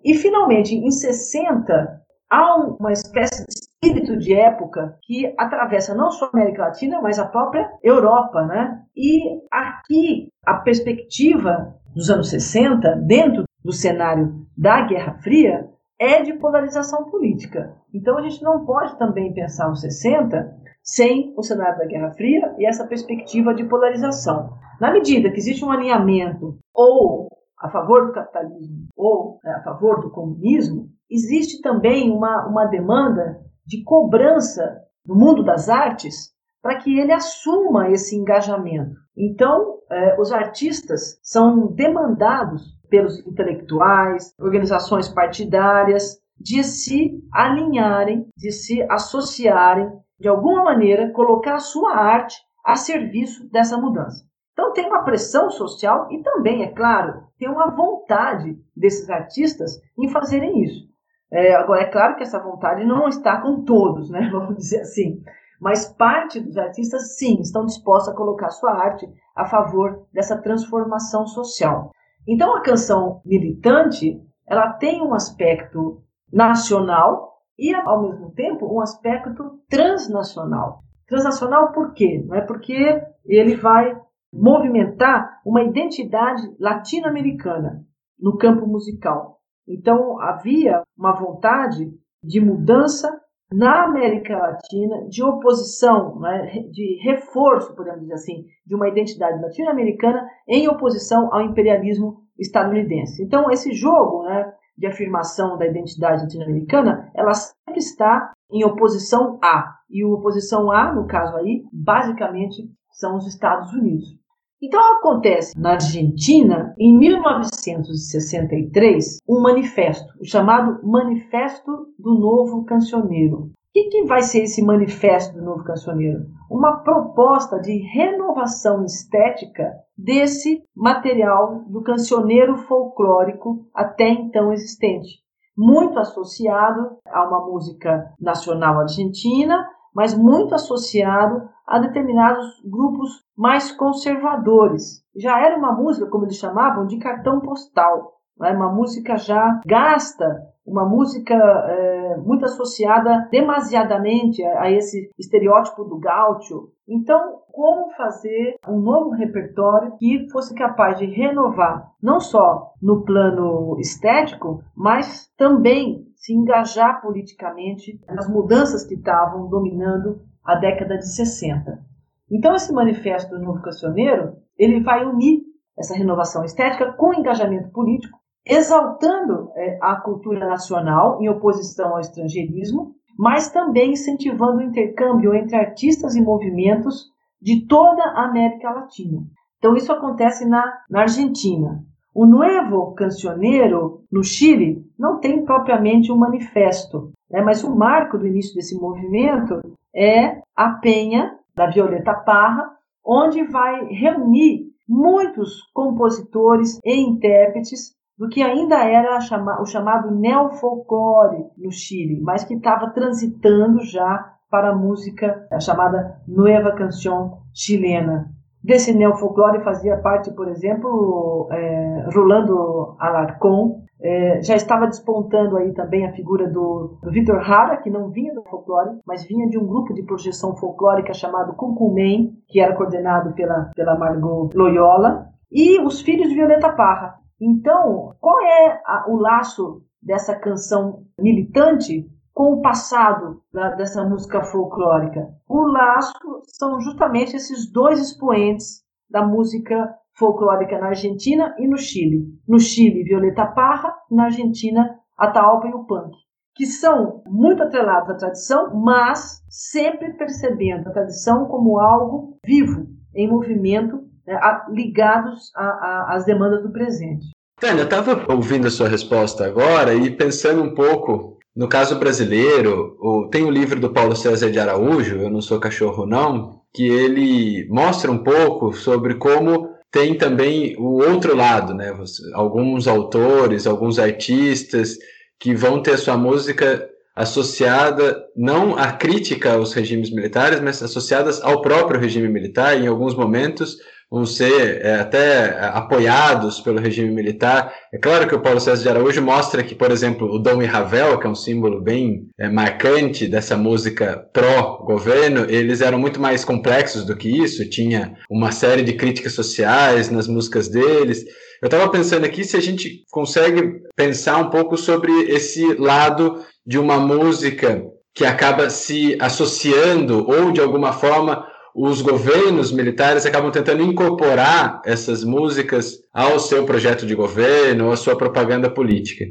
Speaker 7: E, finalmente, em 60, há uma espécie de espírito de época que atravessa não só a América Latina, mas a própria Europa. Né? E aqui, a perspectiva dos anos 60, dentro do cenário da Guerra Fria, é de polarização política. Então a gente não pode também pensar os 60 sem o cenário da Guerra Fria e essa perspectiva de polarização. Na medida que existe um alinhamento ou a favor do capitalismo ou né, a favor do comunismo, existe também uma, uma demanda de cobrança no mundo das artes para que ele assuma esse engajamento. Então, eh, os artistas são demandados pelos intelectuais, organizações partidárias, de se alinharem, de se associarem de alguma maneira, colocar a sua arte a serviço dessa mudança. Então tem uma pressão social e também, é claro, tem uma vontade desses artistas em fazerem isso. É, agora, é claro que essa vontade não está com todos, né? vamos dizer assim. Mas parte dos artistas, sim, estão dispostos a colocar sua arte a favor dessa transformação social. Então, a canção militante, ela tem um aspecto nacional, e, ao mesmo tempo, um aspecto transnacional. Transnacional por quê? Não é porque ele vai movimentar uma identidade latino-americana no campo musical. Então, havia uma vontade de mudança na América Latina, de oposição, né, de reforço, podemos dizer assim, de uma identidade latino-americana em oposição ao imperialismo estadunidense. Então, esse jogo né, de afirmação da identidade latino-americana, ela sempre está em oposição a. E o oposição a, no caso aí, basicamente são os Estados Unidos. Então acontece na Argentina, em 1963, um manifesto, o chamado Manifesto do Novo Cancioneiro. que, que vai ser esse manifesto do novo cancioneiro? Uma proposta de renovação estética desse material do cancioneiro folclórico até então existente, muito associado a uma música nacional argentina, mas muito associado a determinados grupos mais conservadores. Já era uma música, como eles chamavam, de cartão postal, é uma música já gasta uma música é, muito associada demasiadamente a, a, esse estereótipo do gaúcho. Então, como fazer um novo repertório que fosse capaz de renovar, não só no plano estético, mas também se engajar politicamente nas mudanças que estavam dominando a década de 60. Então, esse manifesto do Novo Cancioneiro, ele vai unir essa renovação estética com engajamento político exaltando é, a cultura nacional em oposição ao estrangeirismo, mas também incentivando o intercâmbio entre artistas e movimentos de toda a América Latina. Então, isso acontece na, na Argentina. O Nuevo Cancioneiro, no Chile, não tem propriamente um manifesto, né, mas o marco do início desse movimento é a Penha, da Violeta Parra, onde vai reunir muitos compositores e intérpretes do que ainda era o chamado neofolclore no Chile, mas que estava transitando já para a música chamada Nueva Canción chilena. Desse neofolclore fazia parte, por exemplo, é, Rolando Alarcón, é, já estava despontando aí também a figura do, do Vitor Hara, que não vinha do folclore, mas vinha de um grupo de projeção folclórica chamado Cuncumem, que era coordenado pela, pela Margot Loyola, e os filhos de Violeta Parra, então, qual é a, o laço dessa canção militante com o passado da, dessa música folclórica? O laço são justamente esses dois expoentes da música folclórica na Argentina e no Chile. No Chile, Violeta Parra, na Argentina, Ataopa e o Punk, que são muito atrelados à tradição, mas sempre percebendo a tradição como algo vivo, em movimento né, ligados às demandas do presente.
Speaker 8: Tânia, eu estava ouvindo a sua resposta agora e pensando um pouco no caso brasileiro, tem o livro do Paulo César de Araújo, Eu Não Sou Cachorro Não, que ele mostra um pouco sobre como tem também o outro lado, né? Alguns autores, alguns artistas que vão ter sua música associada não à crítica aos regimes militares, mas associadas ao próprio regime militar, em alguns momentos vão ser é, até apoiados pelo regime militar. É claro que o Paulo César de Araújo mostra que, por exemplo, o Dom e Ravel, que é um símbolo bem é, marcante dessa música pró-governo, eles eram muito mais complexos do que isso, tinha uma série de críticas sociais nas músicas deles. Eu estava pensando aqui se a gente consegue pensar um pouco sobre esse lado de uma música que acaba se associando ou de alguma forma os governos militares acabam tentando incorporar essas músicas ao seu projeto de governo, à sua propaganda política.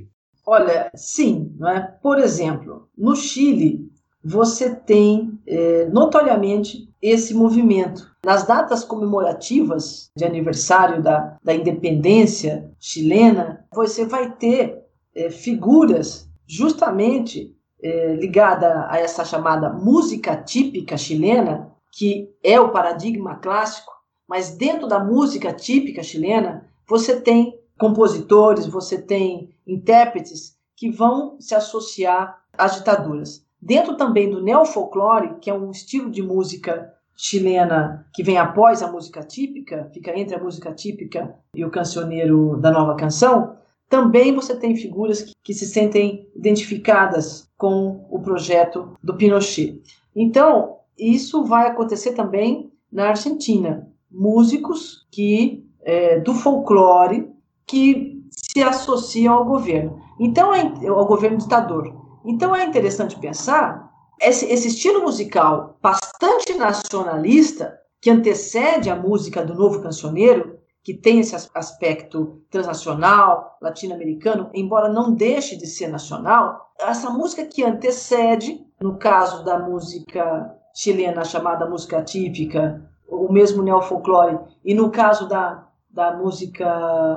Speaker 7: Olha, sim. É? Por exemplo, no Chile, você tem é, notoriamente esse movimento. Nas datas comemorativas de aniversário da, da independência chilena, você vai ter é, figuras justamente é, ligada a essa chamada música típica chilena, que é o paradigma clássico, mas dentro da música típica chilena, você tem compositores, você tem intérpretes que vão se associar às ditaduras. Dentro também do neofolclore, que é um estilo de música chilena que vem após a música típica, fica entre a música típica e o cancioneiro da nova canção, também você tem figuras que, que se sentem identificadas com o projeto do Pinochet. Então, isso vai acontecer também na Argentina. Músicos que é, do folclore que se associam ao governo. Então, é, ao governo ditador. Então é interessante pensar esse, esse estilo musical bastante nacionalista que antecede a música do novo cancioneiro, que tem esse aspecto transnacional, latino-americano, embora não deixe de ser nacional, essa música que antecede, no caso da música chilena chamada música típica, o mesmo neofolclore, e no caso da, da música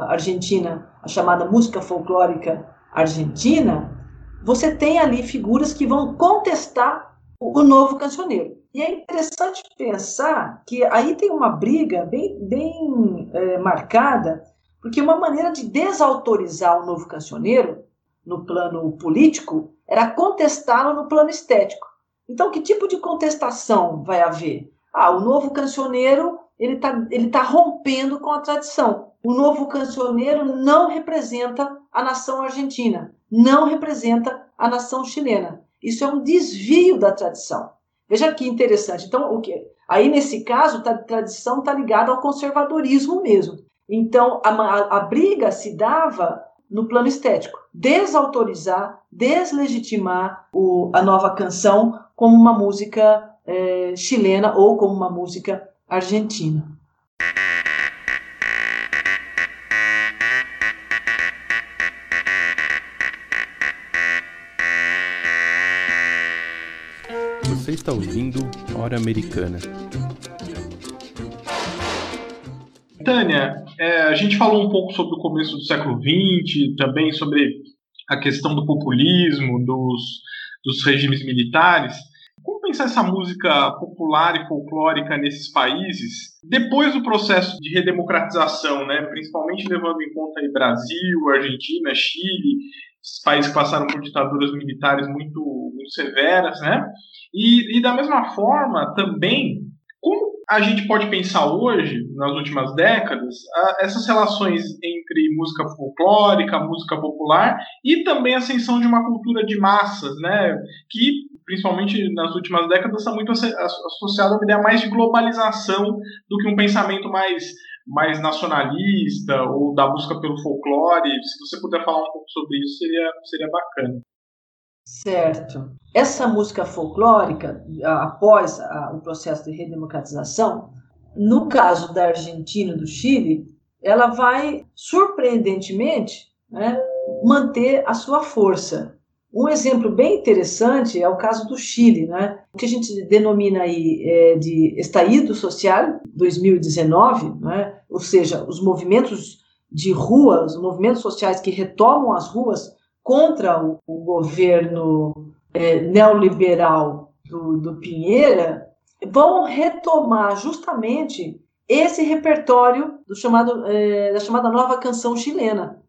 Speaker 7: argentina, a chamada música folclórica argentina, você tem ali figuras que vão contestar o novo cancioneiro. E é interessante pensar que aí tem uma briga bem, bem é, marcada, porque uma maneira de desautorizar o novo cancioneiro no plano político era contestá-lo no plano estético. Então, que tipo de contestação vai haver? Ah, o novo cancioneiro ele está ele tá rompendo com a tradição. O novo cancioneiro não representa a nação argentina, não representa a nação chilena. Isso é um desvio da tradição. Veja que interessante. Então, o que? Aí, nesse caso, a tradição está ligada ao conservadorismo mesmo. Então, a, a, a briga se dava no plano estético. Desautorizar, deslegitimar o, a nova canção como uma música é, chilena ou como uma música argentina.
Speaker 1: Você está ouvindo Hora Americana.
Speaker 5: Tânia, é, a gente falou um pouco sobre o começo do século XX, também sobre a questão do populismo, dos, dos regimes militares. Pensar essa música popular e folclórica nesses países depois do processo de redemocratização, né? principalmente levando em conta aí Brasil, Argentina, Chile, esses países que passaram por ditaduras militares muito, muito severas, né? E, e da mesma forma, também, como a gente pode pensar hoje, nas últimas décadas, a, essas relações entre música folclórica, música popular e também a ascensão de uma cultura de massas, né? Que principalmente nas últimas décadas, está muito associado a uma ideia mais de globalização do que um pensamento mais, mais nacionalista ou da busca pelo folclore. Se você puder falar um pouco sobre isso, seria, seria bacana.
Speaker 7: Certo. Essa música folclórica, após o processo de redemocratização, no caso da Argentina e do Chile, ela vai, surpreendentemente, né, manter a sua força. Um exemplo bem interessante é o caso do Chile, né? o que a gente denomina aí é, de Estaído Social 2019, né? ou seja, os movimentos de rua, os movimentos sociais que retomam as ruas contra o, o governo é, neoliberal do, do Pinheira, vão retomar justamente esse repertório do chamado, é, da chamada nova canção chilena.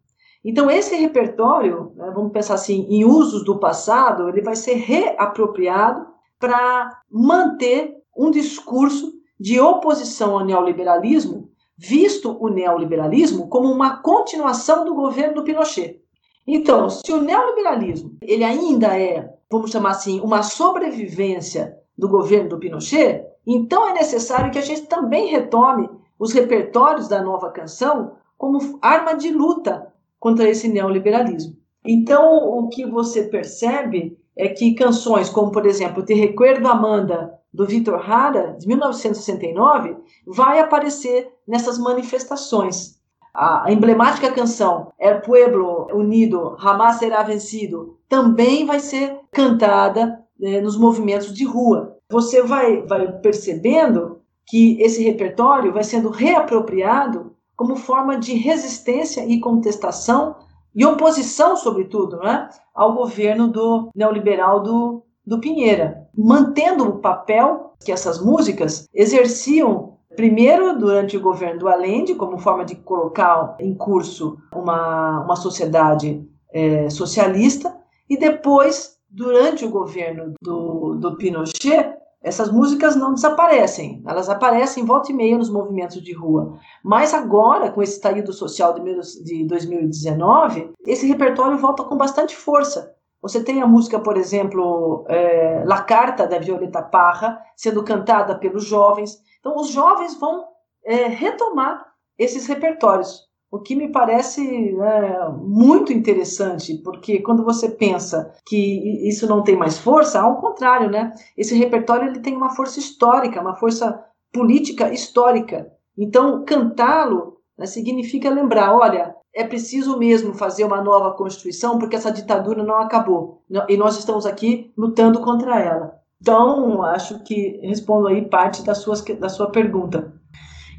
Speaker 7: Então, esse repertório, né, vamos pensar assim, em usos do passado, ele vai ser reapropriado para manter um discurso de oposição ao neoliberalismo, visto o neoliberalismo como uma continuação do governo do Pinochet. Então, se o neoliberalismo ele ainda é, vamos chamar assim, uma sobrevivência do governo do Pinochet, então é necessário que a gente também retome os repertórios da nova canção como arma de luta contra esse neoliberalismo. Então, o que você percebe é que canções como, por exemplo, Te Recuerdo Amanda, do Vitor Hara, de 1969, vai aparecer nessas manifestações. A emblemática canção El Pueblo Unido Jamás Será Vencido também vai ser cantada né, nos movimentos de rua. Você vai, vai percebendo que esse repertório vai sendo reapropriado como forma de resistência e contestação e oposição, sobretudo, né, ao governo do neoliberal do, do Pinheira, mantendo o papel que essas músicas exerciam primeiro durante o governo do Allende, como forma de colocar em curso uma, uma sociedade é, socialista, e depois, durante o governo do, do Pinochet, essas músicas não desaparecem, elas aparecem volta e meia nos movimentos de rua. Mas agora, com esse estallido social de 2019, esse repertório volta com bastante força. Você tem a música, por exemplo, é, La Carta, da Violeta Parra, sendo cantada pelos jovens. Então, os jovens vão é, retomar esses repertórios. O que me parece né, muito interessante, porque quando você pensa que isso não tem mais força, ao contrário, né? Esse repertório ele tem uma força histórica, uma força política histórica. Então, cantá-lo né, significa lembrar, olha, é preciso mesmo fazer uma nova constituição porque essa ditadura não acabou e nós estamos aqui lutando contra ela. Então, acho que respondo aí parte da sua, da sua pergunta.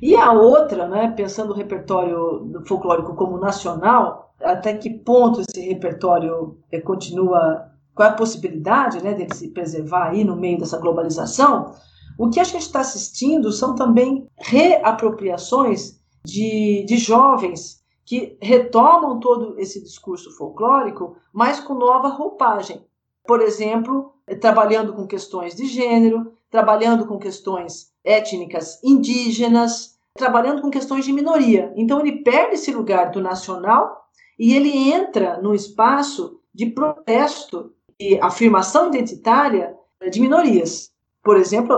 Speaker 7: E a outra, né, pensando o repertório folclórico como nacional, até que ponto esse repertório eh, continua qual é a possibilidade né, dele se preservar aí no meio dessa globalização, o que a gente está assistindo são também reapropriações de, de jovens que retomam todo esse discurso folclórico, mas com nova roupagem. Por exemplo, trabalhando com questões de gênero, trabalhando com questões étnicas indígenas, trabalhando com questões de minoria. Então ele perde esse lugar do nacional e ele entra no espaço de protesto e afirmação identitária de minorias. Por exemplo,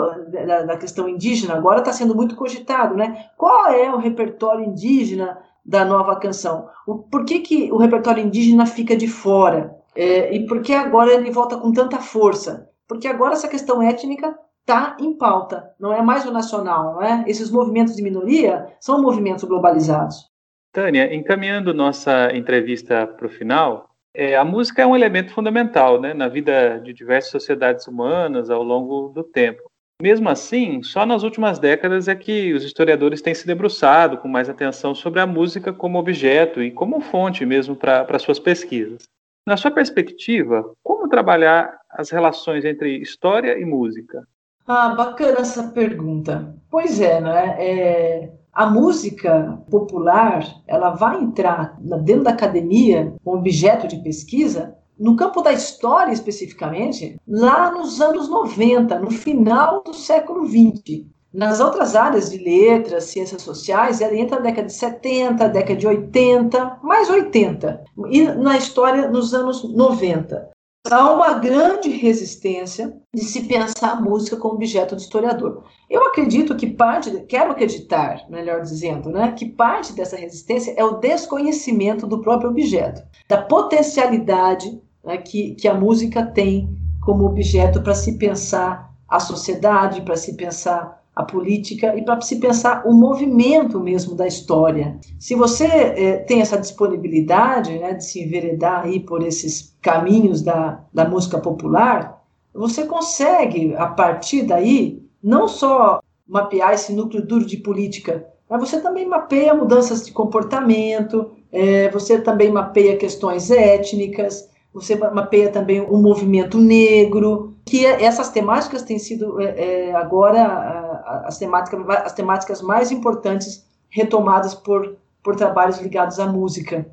Speaker 7: da questão indígena, agora está sendo muito cogitado, né? Qual é o repertório indígena da nova canção? O, por que, que o repertório indígena fica de fora? É, e por que agora ele volta com tanta força? Porque agora essa questão étnica está em pauta, não é mais o nacional, não é? Esses movimentos de minoria são movimentos globalizados.
Speaker 11: Tânia, encaminhando nossa entrevista para o final, é, a música é um elemento fundamental né, na vida de diversas sociedades humanas ao longo do tempo. Mesmo assim, só nas últimas décadas é que os historiadores têm se debruçado com mais atenção sobre a música como objeto e como fonte mesmo para suas pesquisas. Na sua perspectiva, como trabalhar as relações entre história e música?
Speaker 7: Ah, bacana essa pergunta. Pois é, né? É, a música popular ela vai entrar dentro da academia como objeto de pesquisa no campo da história especificamente, lá nos anos 90, no final do século 20. Nas outras áreas de letras, ciências sociais, ela entra na década de 70, década de 80, mais 80. E na história, nos anos 90 há uma grande resistência de se pensar a música como objeto de historiador. Eu acredito que parte, quero acreditar, melhor dizendo, né, que parte dessa resistência é o desconhecimento do próprio objeto, da potencialidade né, que, que a música tem como objeto para se pensar a sociedade, para se pensar a política e para se pensar o movimento mesmo da história. Se você é, tem essa disponibilidade né, de se enveredar aí por esses caminhos da, da música popular, você consegue, a partir daí, não só mapear esse núcleo duro de política, mas você também mapeia mudanças de comportamento, é, você também mapeia questões étnicas, você mapeia também o movimento negro, que é, essas temáticas têm sido é, é agora as, temáticas, as temáticas mais importantes retomadas por, por trabalhos ligados à música.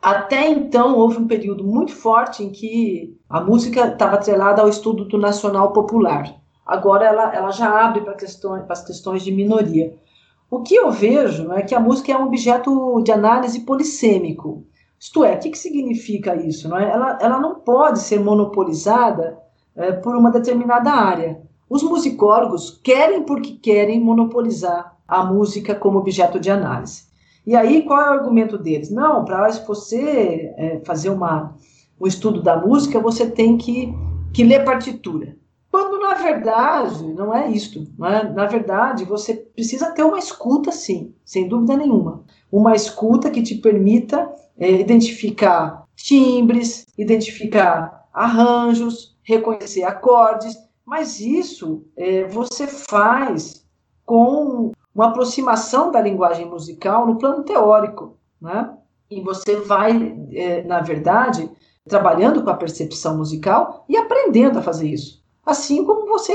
Speaker 7: Até então, houve um período muito forte em que a música estava atrelada ao estudo do nacional popular. Agora ela, ela já abre para questões, as questões de minoria. O que eu vejo é que a música é um objeto de análise polissêmico. Isto é, o que, que significa isso? Não é? ela, ela não pode ser monopolizada é, por uma determinada área. Os musicólogos querem porque querem monopolizar a música como objeto de análise. E aí, qual é o argumento deles? Não, para você é, fazer uma, um estudo da música, você tem que, que ler partitura. Quando, na verdade, não é isto. Não é? Na verdade, você precisa ter uma escuta, sim, sem dúvida nenhuma. Uma escuta que te permita é, identificar timbres, identificar arranjos, reconhecer acordes, mas isso é, você faz com uma aproximação da linguagem musical no plano teórico, né? E você vai, é, na verdade, trabalhando com a percepção musical e aprendendo a fazer isso. Assim como você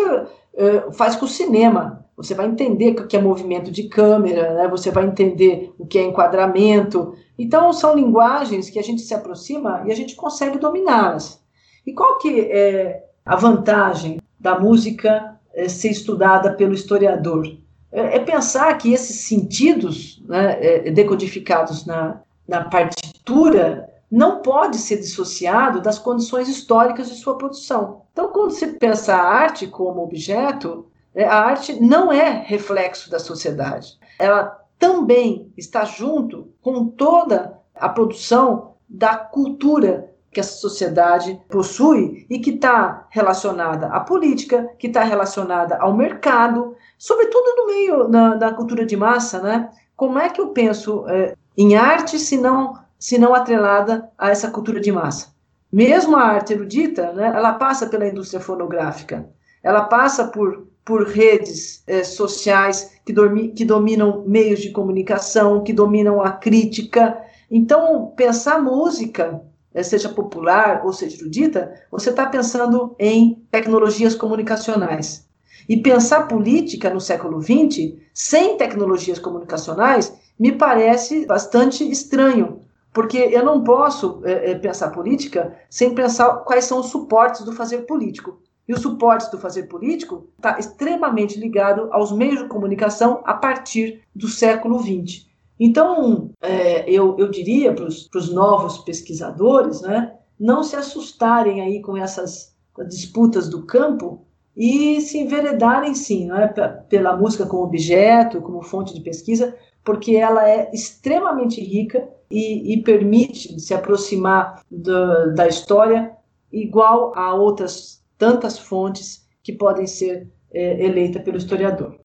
Speaker 7: é, faz com o cinema. Você vai entender o que é movimento de câmera, né? você vai entender o que é enquadramento. Então, são linguagens que a gente se aproxima e a gente consegue dominá-las. E qual que é a vantagem da música é, ser estudada pelo historiador. É, é, pensar que esses sentidos né, é, decodificados na, na partitura não pode ser dissociado das condições históricas de sua produção. Então, quando se pensa a arte como objeto, a arte não é reflexo da sociedade. Ela também está junto com toda a produção da cultura que essa sociedade possui e que está relacionada à política, que está relacionada ao mercado, sobretudo no meio da, da, cultura de massa, né? Como é que eu penso é, em arte se não, se não atrelada a essa cultura de massa? Mesmo a arte erudita, né, ela passa pela indústria fonográfica, ela passa por, por redes é, sociais que, dormi, que dominam meios de comunicação, que dominam a crítica. Então, pensar música eh, seja popular ou seja erudita, você está pensando em tecnologias comunicacionais. E pensar política no século XX sem tecnologias comunicacionais me parece bastante estranho, porque eu não posso é, pensar política sem pensar quais são os suportes do fazer político. E os suportes do fazer político está extremamente ligado aos meios de comunicação a partir do século XX. Então, é, eu, eu diria para os novos pesquisadores, né, não se assustarem aí com essas disputas do campo e se enveredarem, sim, é, pela música como objeto, como fonte de pesquisa, porque ela é extremamente rica e, e permite se aproximar do, da história igual a outras tantas fontes que podem ser é, eleitas pelo historiador.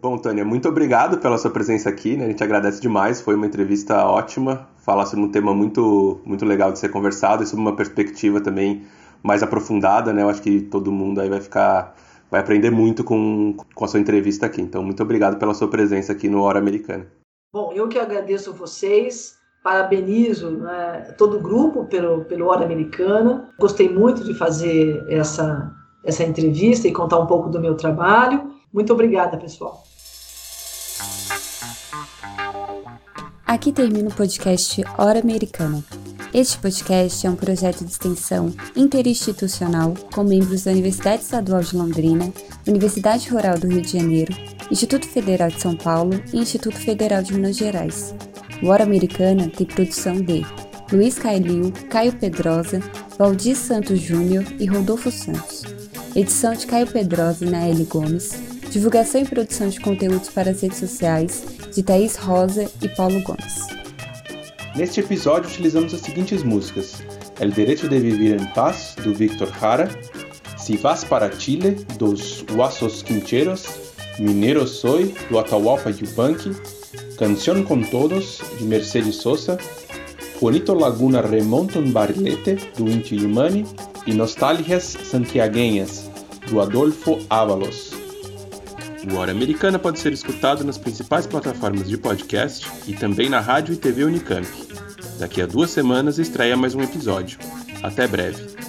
Speaker 1: Bom, Tânia, muito obrigado pela sua presença aqui, né? A gente agradece demais, foi uma entrevista ótima, falar sobre um tema muito, muito legal de ser conversado e sobre uma perspectiva também mais aprofundada, né? Eu acho que todo mundo aí vai ficar, vai aprender muito com, com a sua entrevista aqui. Então, muito obrigado pela sua presença aqui no Hora Americana.
Speaker 7: Bom, eu que agradeço vocês, parabenizo né, todo o grupo pelo, pelo Hora Americana. Gostei muito de fazer essa, essa entrevista e contar um pouco do meu trabalho. Muito obrigada, pessoal.
Speaker 9: Aqui termina o podcast Hora Americana. Este podcast é um projeto de extensão interinstitucional com membros da Universidade Estadual de Londrina, Universidade Rural do Rio de Janeiro, Instituto Federal de São Paulo e Instituto Federal de Minas Gerais. O Hora Americana tem produção de Luiz Cailil, Caio Pedrosa, Valdir Santos Júnior e Rodolfo Santos. Edição de Caio Pedrosa e Naeli Gomes. Divulgação e produção de conteúdos para as redes sociais de Thaís Rosa e Paulo Gomes.
Speaker 1: Neste episódio utilizamos as seguintes músicas: El Derecho de Vivir em Paz, do Victor Jara, Si Vas para Chile, dos Huasos Quincheros, Minero Soy, do Atahualpa Yupanqui, Canción con Todos, de Mercedes Sosa, Juanito Laguna Remonta um Barrilete, do Inti Illimani, e Nostalgias Santiaguenhas, do Adolfo Ávalos. O Hora Americana pode ser escutado nas principais plataformas de podcast e também na rádio e TV Unicamp. Daqui a duas semanas estreia mais um episódio. Até breve.